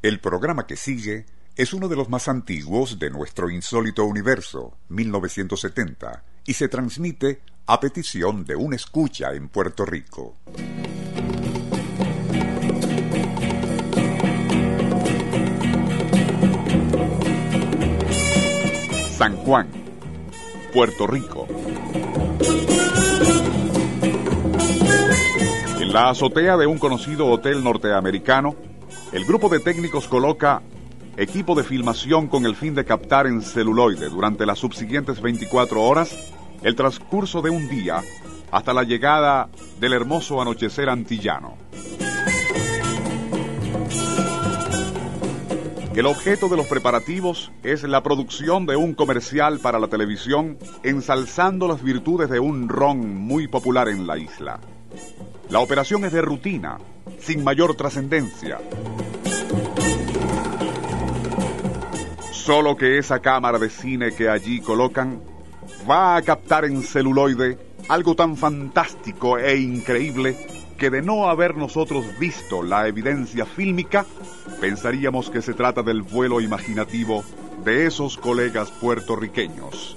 El programa que sigue es uno de los más antiguos de nuestro insólito universo, 1970, y se transmite a petición de un escucha en Puerto Rico. San Juan, Puerto Rico. En la azotea de un conocido hotel norteamericano, el grupo de técnicos coloca equipo de filmación con el fin de captar en celuloide durante las subsiguientes 24 horas el transcurso de un día hasta la llegada del hermoso anochecer antillano. El objeto de los preparativos es la producción de un comercial para la televisión ensalzando las virtudes de un ron muy popular en la isla. La operación es de rutina, sin mayor trascendencia. Solo que esa cámara de cine que allí colocan va a captar en celuloide algo tan fantástico e increíble que de no haber nosotros visto la evidencia fílmica, pensaríamos que se trata del vuelo imaginativo de esos colegas puertorriqueños.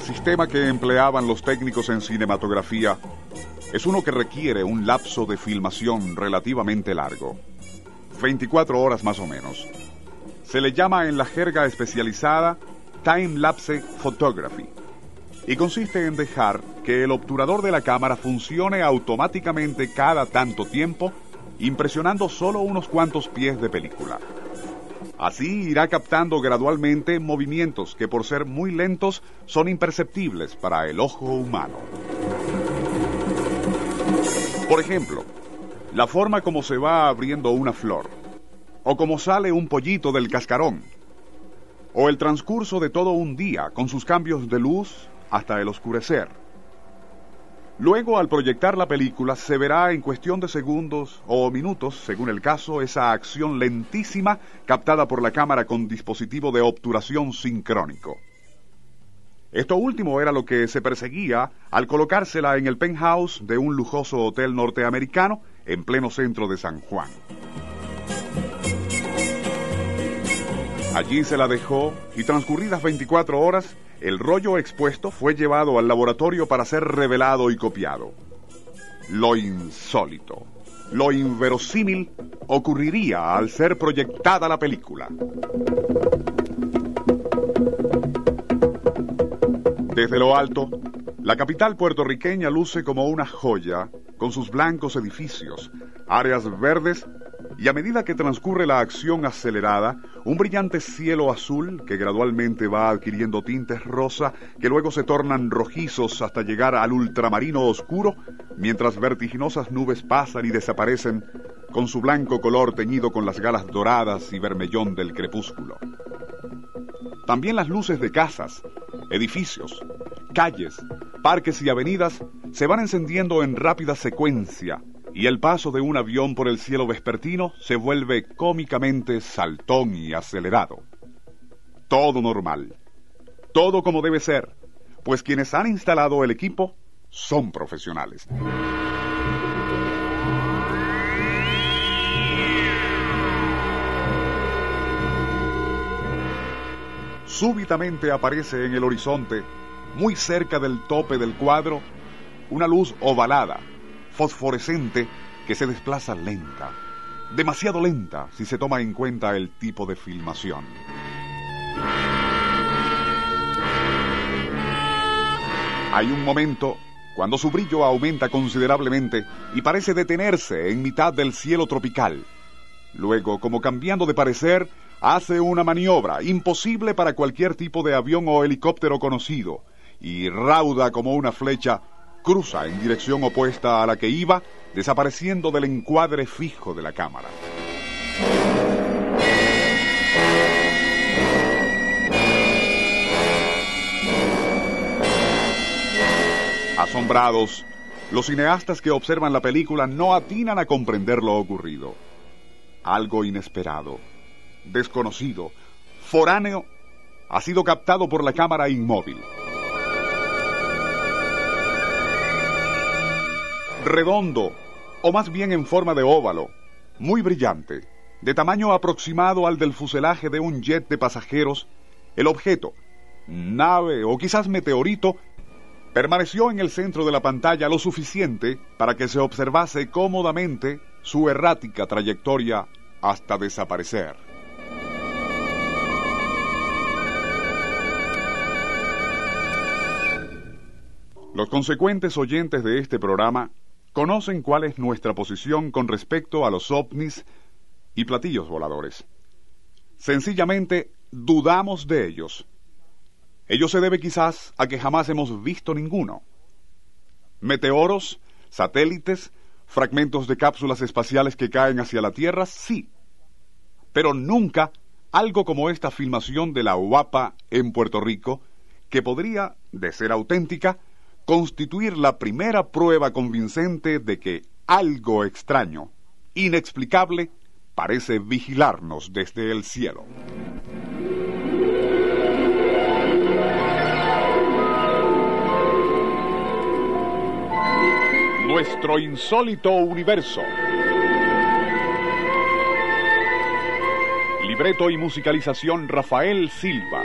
El sistema que empleaban los técnicos en cinematografía es uno que requiere un lapso de filmación relativamente largo, 24 horas más o menos. Se le llama en la jerga especializada Time Lapse Photography y consiste en dejar que el obturador de la cámara funcione automáticamente cada tanto tiempo, impresionando solo unos cuantos pies de película. Así irá captando gradualmente movimientos que por ser muy lentos son imperceptibles para el ojo humano. Por ejemplo, la forma como se va abriendo una flor, o como sale un pollito del cascarón, o el transcurso de todo un día con sus cambios de luz hasta el oscurecer. Luego, al proyectar la película, se verá en cuestión de segundos o minutos, según el caso, esa acción lentísima captada por la cámara con dispositivo de obturación sincrónico. Esto último era lo que se perseguía al colocársela en el penthouse de un lujoso hotel norteamericano en pleno centro de San Juan. Allí se la dejó y transcurridas 24 horas el rollo expuesto fue llevado al laboratorio para ser revelado y copiado. Lo insólito, lo inverosímil ocurriría al ser proyectada la película. Desde lo alto, la capital puertorriqueña luce como una joya, con sus blancos edificios, áreas verdes y a medida que transcurre la acción acelerada, un brillante cielo azul que gradualmente va adquiriendo tintes rosa que luego se tornan rojizos hasta llegar al ultramarino oscuro, mientras vertiginosas nubes pasan y desaparecen con su blanco color teñido con las galas doradas y vermellón del crepúsculo. También las luces de casas, edificios, calles, parques y avenidas se van encendiendo en rápida secuencia, y el paso de un avión por el cielo vespertino se vuelve cómicamente saltón y acelerado. Todo normal, todo como debe ser, pues quienes han instalado el equipo son profesionales. súbitamente aparece en el horizonte, muy cerca del tope del cuadro, una luz ovalada, fosforescente, que se desplaza lenta, demasiado lenta si se toma en cuenta el tipo de filmación. Hay un momento cuando su brillo aumenta considerablemente y parece detenerse en mitad del cielo tropical. Luego, como cambiando de parecer, hace una maniobra imposible para cualquier tipo de avión o helicóptero conocido y rauda como una flecha, cruza en dirección opuesta a la que iba, desapareciendo del encuadre fijo de la cámara. Asombrados, los cineastas que observan la película no atinan a comprender lo ocurrido. Algo inesperado, desconocido, foráneo, ha sido captado por la cámara inmóvil. Redondo, o más bien en forma de óvalo, muy brillante, de tamaño aproximado al del fuselaje de un jet de pasajeros, el objeto, nave o quizás meteorito, permaneció en el centro de la pantalla lo suficiente para que se observase cómodamente su errática trayectoria hasta desaparecer. Los consecuentes oyentes de este programa conocen cuál es nuestra posición con respecto a los ovnis y platillos voladores. Sencillamente dudamos de ellos. Ello se debe quizás a que jamás hemos visto ninguno. Meteoros, satélites, fragmentos de cápsulas espaciales que caen hacia la Tierra, sí. Pero nunca algo como esta filmación de la UAPA en Puerto Rico, que podría, de ser auténtica, constituir la primera prueba convincente de que algo extraño, inexplicable, parece vigilarnos desde el cielo. Nuestro insólito universo. Libreto y musicalización Rafael Silva.